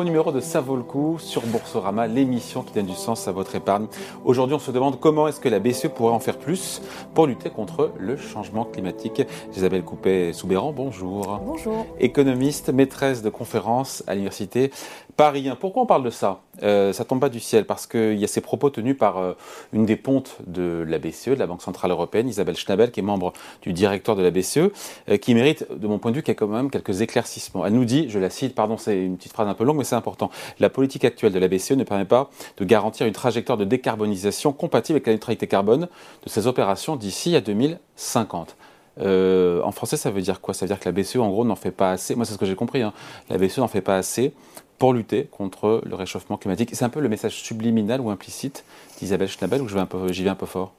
Nouveau numéro de Ça vaut le coup sur Boursorama, l'émission qui donne du sens à votre épargne. Aujourd'hui, on se demande comment est-ce que la BCE pourrait en faire plus pour lutter contre le changement climatique. Isabelle Coupet-Soubéran, bonjour. Bonjour. Économiste, maîtresse de conférences à l'université Paris 1. Pourquoi on parle de ça? Euh, Ça tombe pas du ciel parce qu'il y a ces propos tenus par euh, une des pontes de la BCE, de la Banque Centrale Européenne, Isabelle Schnabel, qui est membre du directeur de la BCE, euh, qui mérite, de mon point de vue, qu'il y a quand même quelques éclaircissements. Elle nous dit, je la cite, pardon, c'est une petite phrase un peu longue, mais c'est important. La politique actuelle de la BCE ne permet pas de garantir une trajectoire de décarbonisation compatible avec la neutralité carbone de ces opérations d'ici à 2050. Euh, en français, ça veut dire quoi? Ça veut dire que la BCE, en gros, n'en fait pas assez. Moi, c'est ce que j'ai compris. Hein. La BCE n'en fait pas assez pour lutter contre le réchauffement climatique. C'est un peu le message subliminal ou implicite d'Isabelle Schnabel, ou j'y vais un peu fort?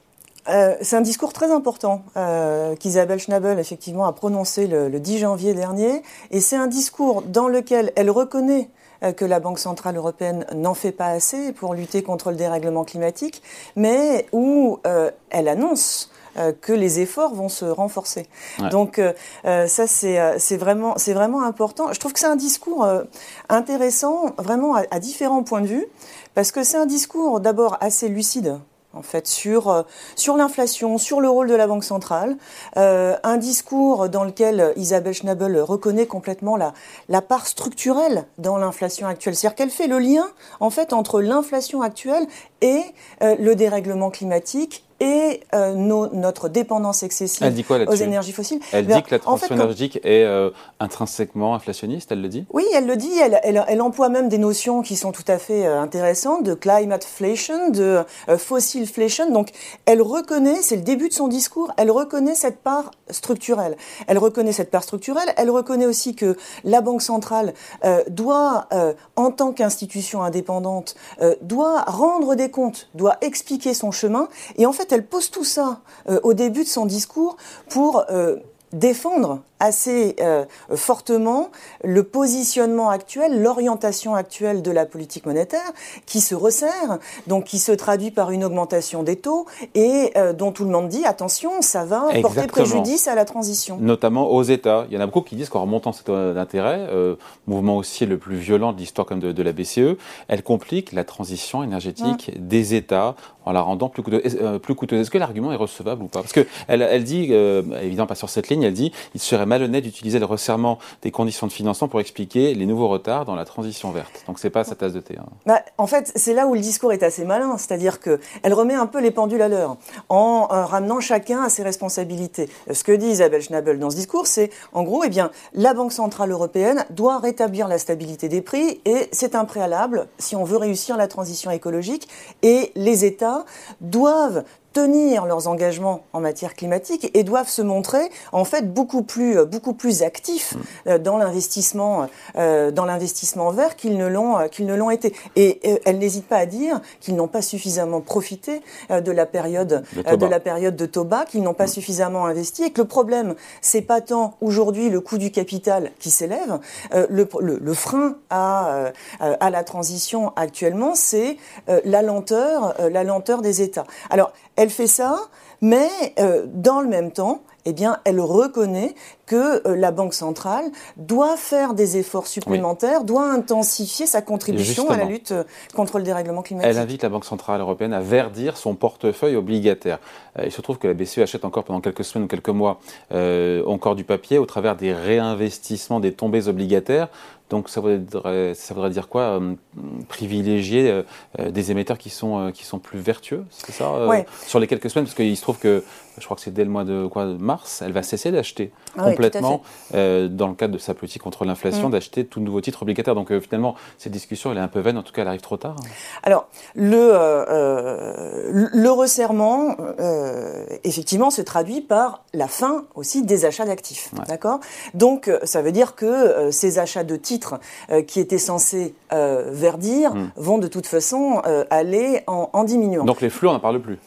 Euh, c'est un discours très important euh, qu'Isabelle Schnabel effectivement a prononcé le, 10 janvier dernier, et c'est un discours dans lequel elle reconnaît que la Banque centrale européenne n'en fait pas assez pour lutter contre le dérèglement climatique, mais où elle annonce que les efforts vont se renforcer. Donc ça c'est vraiment c'est vraiment important. Je trouve que c'est un discours intéressant vraiment à, différents points de vue parce que c'est un discours d'abord assez lucide en fait, sur, euh, sur l'inflation, sur le rôle de la Banque centrale. Euh, un discours dans lequel Isabelle Schnabel reconnaît complètement la, la part structurelle dans l'inflation actuelle. C'est-à-dire qu'elle fait le lien, en fait, entre l'inflation actuelle et euh, le dérèglement climatique et euh, notre dépendance excessive aux énergies fossiles. Elle dit que la transition énergétique est euh, intrinsèquement inflationniste, elle le dit Oui, elle le dit. Elle, elle, elle, emploie même des notions qui sont tout à fait euh, intéressantes, de climateflation, de fossilflation. Donc, elle reconnaît, c'est le début de son discours, elle reconnaît cette part structurelle. Elle reconnaît cette part structurelle. Elle reconnaît aussi que la Banque centrale doit, en tant qu'institution indépendante, doit rendre des comptes, doit expliquer son chemin. Et en fait, elle pose tout ça euh, au début de son discours pour euh, défendre assez euh, fortement le positionnement actuel, l'orientation actuelle de la politique monétaire qui se resserre, donc qui se traduit par une augmentation des taux et euh, dont tout le monde dit attention, ça va porter préjudice à la transition. Notamment aux États. Il y en a beaucoup qui disent qu'en remontant cet d'intérêt, euh, mouvement aussi le plus violent de l'histoire comme de, la BCE, elle complique la transition énergétique des États en la rendant plus coûteuse. plus coûteuse. Est-ce que l'argument est recevable ou pas? Parce qu'elle elle dit, évidemment pas sur cette ligne, elle dit il serait malhonnête d'utiliser le resserrement des conditions de financement pour expliquer les nouveaux retards dans la transition verte. Donc c'est pas sa tasse de thé. Hein. Bah, en fait, c'est là où le discours est assez malin, c'est-à-dire qu'elle remet un peu les pendules à l'heure en euh, ramenant chacun à ses responsabilités. Ce que dit Isabelle Schnabel dans ce discours, c'est en gros, eh bien, la Banque centrale européenne doit rétablir la stabilité des prix et c'est un préalable si on veut réussir la transition écologique et les États doivent tenir leurs engagements en matière climatique et doivent se montrer en fait beaucoup plus euh, beaucoup plus actifs mm. euh, dans l'investissement euh, dans l'investissement vert qu'ils ne l'ont qu'ils ne l'ont été et elle n'hésite pas à dire qu'ils n'ont pas suffisamment profité de la période de la période de Toba qu'ils n'ont pas mm. suffisamment investi et que le problème c'est pas tant aujourd'hui le coût du capital qui s'élève le, le, le, frein à à la transition actuellement c'est la lenteur la lenteur des États alors elle fait ça, mais euh, dans le même temps, eh bien, elle reconnaît que euh, la Banque centrale doit faire des efforts supplémentaires, doit intensifier sa contribution à la lutte euh, contre le dérèglement climatique. Elle invite la Banque centrale européenne à verdir son portefeuille obligataire. il se trouve que la BCE achète encore pendant quelques semaines ou quelques mois encore du papier au travers des réinvestissements des tombées obligataires. Donc ça voudrait, ça voudrait dire quoi euh, Privilégier euh, euh, des émetteurs qui sont, qui sont plus vertueux, c'est ça Sur les quelques semaines, parce qu'il se trouve que, je crois que c'est dès le mois de, quoi, mars, elle va cesser d'acheter. Ah complètement, dans le cadre de sa politique contre l'inflation, mm. d'acheter tout nouveau titre obligataire. Donc finalement, cette discussion, elle est un peu vaine, en tout cas, elle arrive trop tard. Alors, le, le resserrement, effectivement, se traduit par la fin aussi des achats d'actifs. D'accord? Donc, ça veut dire que ces achats de titres euh, qui étaient censés euh, verdir hmm. vont de toute façon euh, aller en, diminuant. Donc les flux, on n'en parle plus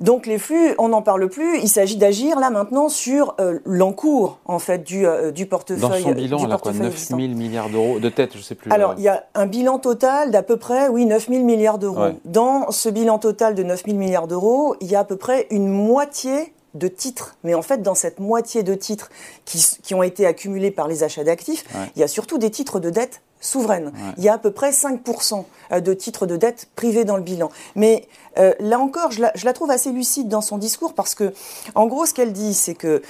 donc les flux, on n'en parle plus. Il s'agit d'agir là maintenant sur l'encours en fait du, du portefeuille. Dans son bilan, a quoi 9 000 milliards d'euros de tête, je sais plus. Alors il y a un bilan total d'à peu près, oui, 9 000 milliards d'euros. Dans ce bilan total de 9 000 milliards d'euros, il y a à peu près une moitié de titres. Mais en fait, dans cette moitié de titres qui, qui ont été accumulés par les achats d'actifs, il y a surtout des titres de dette souveraine. Il y a à peu près 5% de titres de dette privés dans le bilan. Mais là encore, je la, trouve assez lucide dans son discours parce que, en gros, ce qu'elle dit, c'est que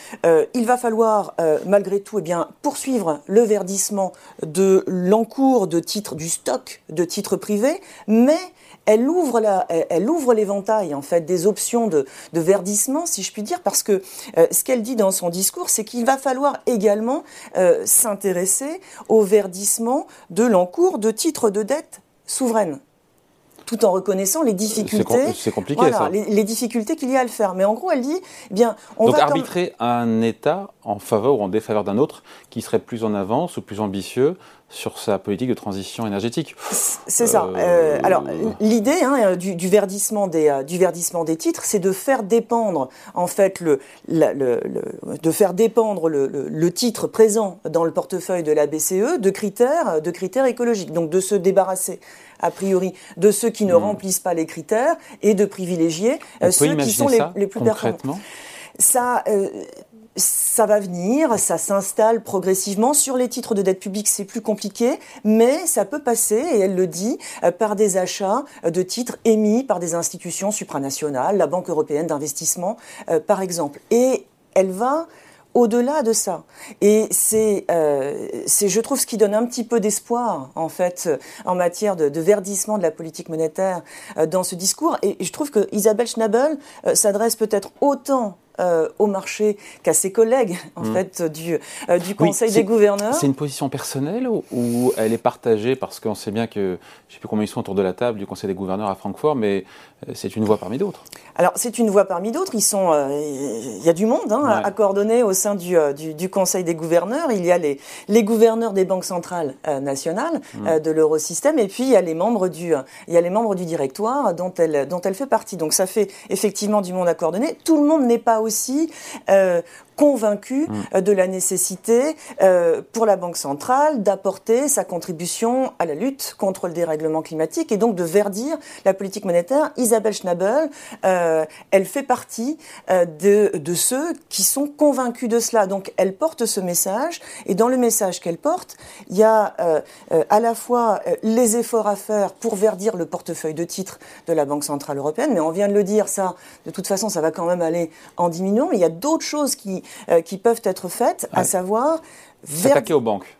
il va falloir malgré tout, eh poursuivre le verdissement de l'encours de titres du stock de titres privés, mais elle ouvre, la, elle ouvre l'éventail en fait des options de, verdissement, si je puis dire, parce que euh, ce qu'elle dit dans son discours, c'est qu'il va falloir également euh, s'intéresser au verdissement de l'encours de titres de dette souveraines tout en reconnaissant les difficultés. C'est compliqué ça. Les, difficultés qu'il y a à le faire. Mais en gros, elle dit, eh bien, on Donc va arbitrer un État en faveur ou en défaveur d'un autre qui serait plus en avance ou plus ambitieux sur sa politique de transition énergétique. C'est ça. Euh, euh, alors l'idée hein, du, verdissement des euh, du verdissement des titres, c'est de faire dépendre en fait le, le, de faire dépendre le, le, titre présent dans le portefeuille de la BCE de critères de critères écologiques. Donc de se débarrasser a priori de ceux qui ne hmm. remplissent pas les critères et de privilégier ceux qui sont les, les, plus performants. Ça, ça va venir, ça s'installe progressivement. Sur les titres de dette publique, c'est plus compliqué, mais ça peut passer, et elle le dit, euh, par des achats de titres émis par des institutions supranationales, la Banque européenne d'investissement, euh, par exemple. Et elle va au-delà de ça. Et euh, c'est, je trouve, ce qui donne un petit peu d'espoir, en fait, en matière de, verdissement de la politique monétaire dans ce discours. Et je trouve que Isabelle Schnabel s'adresse peut-être autant euh, au marché qu'à ses collègues en hmm. fait du, euh, du Conseil des gouverneurs. C'est une position personnelle ou, elle est partagée parce qu'on sait bien que je ne sais plus combien ils sont autour de la table du Conseil des gouverneurs à Francfort, mais euh, c'est une voix parmi d'autres. Alors c'est une voix parmi d'autres. Ils sont, il y a du monde hein, à coordonner au sein du, du, Conseil des gouverneurs. Il y a les, les gouverneurs des banques centrales nationales hmm. de l'eurosystème et puis il y a les membres du, il y a les membres du directoire dont elle, dont elle fait partie. Donc ça fait effectivement du monde à coordonner. Tout le monde n'est pas aussi aussi euh, convaincu mm. euh, de la nécessité euh, pour la Banque centrale d'apporter sa contribution à la lutte contre le dérèglement climatique et donc de verdir la politique monétaire. Isabelle Schnabel, euh, elle fait partie de, de, ceux qui sont convaincus de cela. Donc elle porte ce message et dans le message qu'elle porte, il y a à la fois les efforts à faire pour verdir le portefeuille de titres de la Banque centrale européenne, mais on vient de le dire, ça, de toute façon, ça va quand même aller en diminuant. Mais il y a d'autres choses qui, euh, qui peuvent être faites, à savoir... S'attaquer aux banques.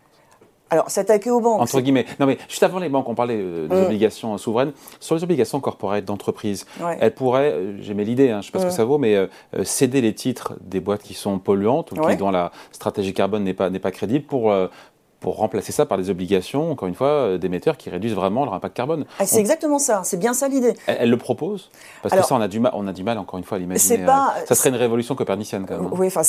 Alors, s'attaquer aux banques. Entre guillemets. Non, mais juste avant les banques, on parlait euh, des mm. obligations souveraines. Sur les obligations corporelles d'entreprise, elles pourraient, euh, j'aimais l'idée, hein, je ne sais pas ce que mm. ça vaut, mais céder les titres des boîtes qui sont polluantes ou qui, dont la stratégie carbone n'est pas, pas crédible pour pour remplacer ça par des obligations, encore une fois, euh, d'émetteurs qui réduisent vraiment leur impact carbone. Ah, c'est exactement ça, c'est bien ça l'idée. Elle, le propose Parce que ça, on a, du mal, on a du mal, encore une fois, à l'imaginer. Pas, euh, ça serait une révolution copernicienne, quand même. Hein. Oui, enfin,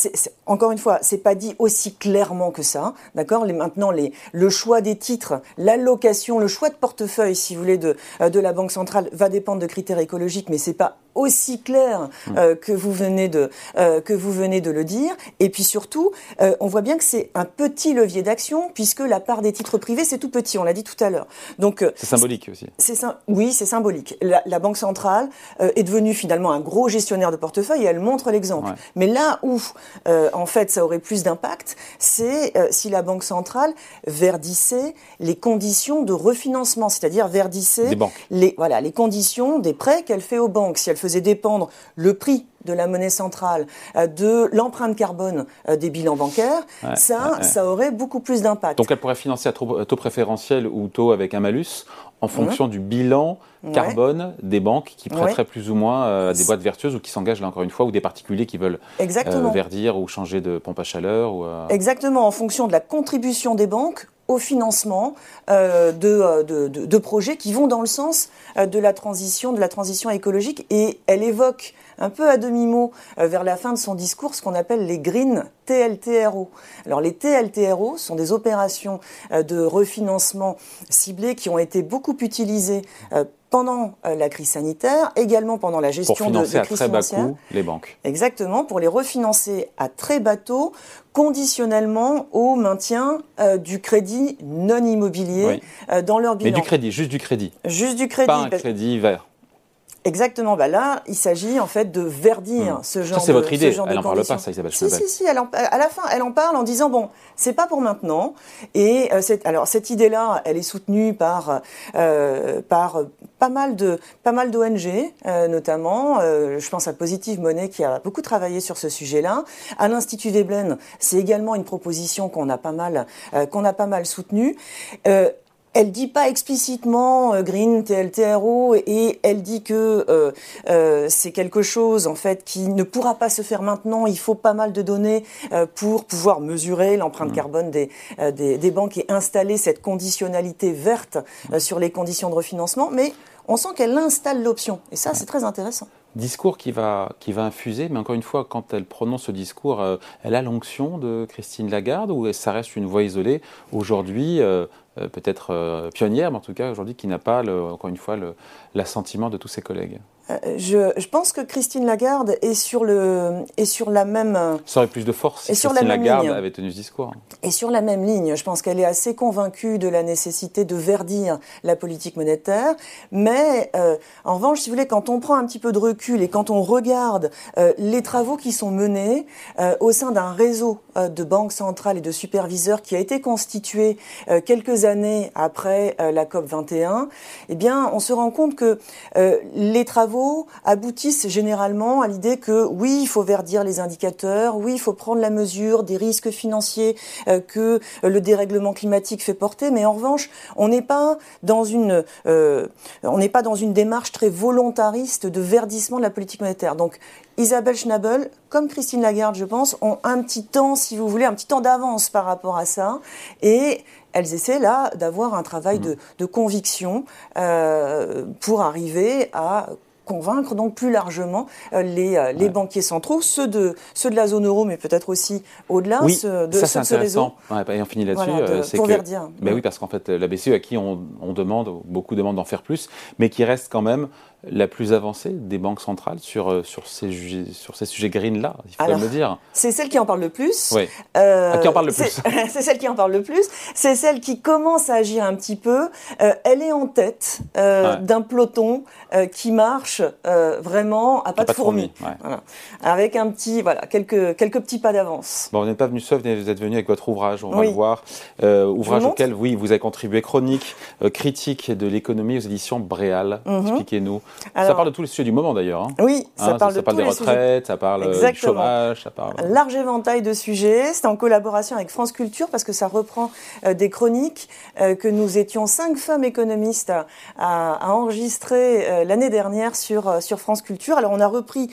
encore une fois, c'est pas dit aussi clairement que ça, d'accord? Maintenant, les, le choix des titres, l'allocation, le choix de portefeuille, si vous voulez, de, euh, de la Banque centrale va dépendre de critères écologiques, mais c'est pas aussi clair euh, que vous venez de euh, que vous venez de le dire. Et puis surtout euh, on voit bien que c'est un petit levier d'action puisque la part des titres privés c'est tout petit on l'a dit tout à l'heure. Donc c'est symbolique aussi. C'est oui c'est symbolique. La, la, banque centrale est devenue finalement un gros gestionnaire de portefeuille et elle montre l'exemple. Mais là où en fait ça aurait plus d'impact c'est si la banque centrale verdissait les conditions de refinancement c'est-à-dire verdissait les voilà les conditions des prêts qu'elle fait aux banques. Si elle faisait dépendre le prix de la monnaie centrale, euh, de l'empreinte carbone euh, des bilans bancaires, ça, ça aurait beaucoup plus d'impact. Donc elle pourrait financer à taux préférentiel ou taux avec un malus en fonction du bilan carbone des banques qui prêteraient plus ou moins euh, à des boîtes vertueuses ou qui s'engagent là encore une fois, ou des particuliers qui veulent verdir ou changer de pompe à chaleur. Ou, Exactement, en fonction de la contribution des banques au financement euh, euh, de, projets qui vont dans le sens euh, de la transition, de la transition écologique. Et elle évoque un peu à demi-mot vers la fin de son discours ce qu'on appelle les green TLTRO. Alors les TLTRO sont des opérations de refinancement ciblées qui ont été beaucoup utilisées pendant euh, la crise sanitaire, également pendant la gestion de, de à très bas coût les banques. Exactement, pour les refinancer à très bas taux, conditionnellement au maintien euh, du crédit non immobilier euh, dans leur bilan. Mais du crédit, juste du crédit. Juste du crédit. Pas un crédit vert. Exactement. Bah là, il s'agit en fait de verdir hmm. ce genre ça, c'est votre idée. elle n'en parle pas, ça, Isabelle Si, si, si. à la fin, elle en parle en disant bon, c'est pas pour maintenant. Et euh, alors cette idée-là, elle est soutenue par euh, par pas mal de pas mal d'ONG, euh, notamment. Euh, je pense à Positive Money qui a beaucoup travaillé sur ce sujet-là. À l'Institut Veblen, c'est également une proposition qu'on a pas mal qu'on a pas mal soutenue. Elle dit pas explicitement euh, Green TLTRO et elle dit que euh, euh, c'est quelque chose en fait qui ne pourra pas se faire maintenant. Il faut pas mal de données pour pouvoir mesurer l'empreinte mmh. carbone des, des, des, banques et installer cette conditionnalité verte sur les conditions de refinancement. Mais on sent qu'elle installe l'option et ça c'est très intéressant. Discours qui va, qui va infuser, mais encore une fois, quand elle prononce ce discours, elle a l'onction de Christine Lagarde ou ça reste une voix isolée Aujourd'hui, euh, peut-être euh, pionnière, mais en tout cas aujourd'hui qui n'a pas, encore une fois, l'assentiment de tous ses collègues. Euh, je, je, pense que Christine Lagarde est sur, le, est sur la même. Ça aurait plus de force si Christine Lagarde avait tenu ce discours. Et sur la même ligne. Je pense qu'elle est assez convaincue de la nécessité de verdir la politique monétaire. Mais euh, en revanche, si vous voulez, quand on prend un petit peu de recul et quand on regarde euh, les travaux qui sont menés euh, au sein d'un réseau de banques centrales et de superviseurs qui a été constitué quelques années après la COP 21, eh bien, on se rend compte que les travaux aboutissent généralement à l'idée que oui, il faut verdir les indicateurs, oui, il faut prendre la mesure des risques financiers euh, que le dérèglement climatique fait porter, mais en revanche, on n'est pas dans une euh, on n'est pas dans une démarche très volontariste de verdissement de la politique monétaire. Donc Isabelle Schnabel, comme Christine Lagarde, je pense, ont un petit temps, si vous voulez, un petit temps d'avance par rapport à ça. Et elles essaient là d'avoir un travail mmh. de, conviction euh, pour arriver à convaincre donc plus largement euh, les, euh, les banquiers centraux, ceux de, ceux de la zone euro, mais peut-être aussi au-delà oui, de, ça, ce, ce réseau. Ouais, et on finit là-dessus. Euh, c'est que, ben oui, parce qu'en fait, la BCE à qui on, on demande, beaucoup demandent d'en faire plus, mais qui reste quand même la plus avancée des banques centrales sur, euh, sur, ces, sur ces sujets green-là, il faut me dire. C'est celle qui en parle le plus. Oui. Euh, ah, qui en parle le plus. C'est celle qui en parle le plus. C'est celle qui commence à agir un petit peu. Euh, elle est en tête euh, d'un peloton qui marche vraiment à pas, de fourmis. Voilà. Avec un petit, voilà, quelques, quelques petits pas d'avance. Bon, vous n'êtes pas venu seul, vous êtes venu avec votre ouvrage, on va le voir. ouvrage auquel, oui, vous avez contribué, chronique, critique de l'économie aux éditions Bréal. Mhm. Expliquez-nous ça parle de tous les sujets du moment d'ailleurs. Hein. Oui, ça hein, parle ça, de parle des retraites, ça parle euh, du chômage, ça parle. Un large éventail de sujets. C'est en collaboration avec France Culture parce que ça reprend euh, des chroniques euh, que nous étions cinq femmes économistes à, enregistrer euh, l'année dernière sur, sur France Culture. Alors on a repris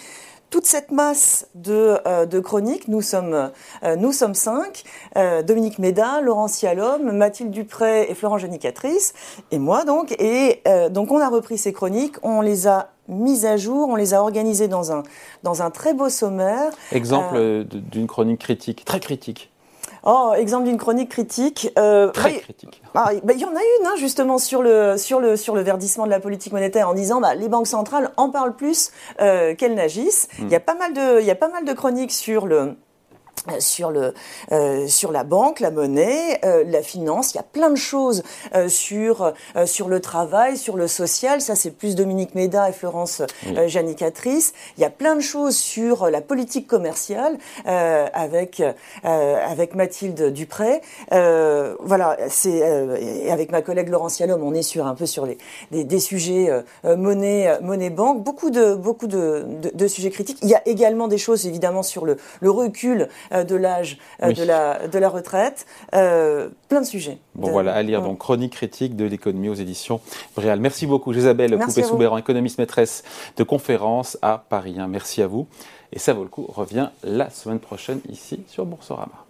toute cette masse de, euh, de chroniques, nous sommes, euh, nous sommes cinq, euh, Dominique Méda, Laurent Cialom, Mathilde Dupré et Florent Janicatrice, et moi donc. Et donc on a repris ces chroniques, on les a mises à jour, on les a organisées dans un, dans un très beau sommaire. Exemple d'une chronique critique, très critique. Oh, exemple d'une chronique critique. Euh, Très bah, critique. Bah, bah, il y en a une, hein, justement, sur le, sur, le, sur le verdissement de la politique monétaire en disant bah, les banques centrales en parlent plus euh, qu'elles n'agissent. Hmm. Il y a pas mal de, il y a pas mal de chroniques sur le, sur le euh, sur la banque, la monnaie, euh, la finance, il y a plein de choses euh, sur euh, sur le travail, sur le social, ça c'est plus Dominique Méda et Florence oui. Euh, Janicatrice. Il y a plein de choses sur la politique commerciale avec avec Mathilde Dupré. voilà, c'est avec ma collègue Laurence Yalom, on est sur un peu sur les des, des sujets monnaie monnaie banque, beaucoup de beaucoup de, de, de, sujets critiques. Il y a également des choses évidemment sur le le recul euh, de l'âge euh, oui. de, la, de la retraite, euh, plein de sujets. Bon de, voilà, à lire donc Chronique critique de l'économie aux éditions Bréal. Merci beaucoup Isabelle Coupé-Soubéran, économiste maîtresse de conférence à Paris. Hein. Merci à vous. Et ça vaut le coup, revient la semaine prochaine ici sur Boursorama.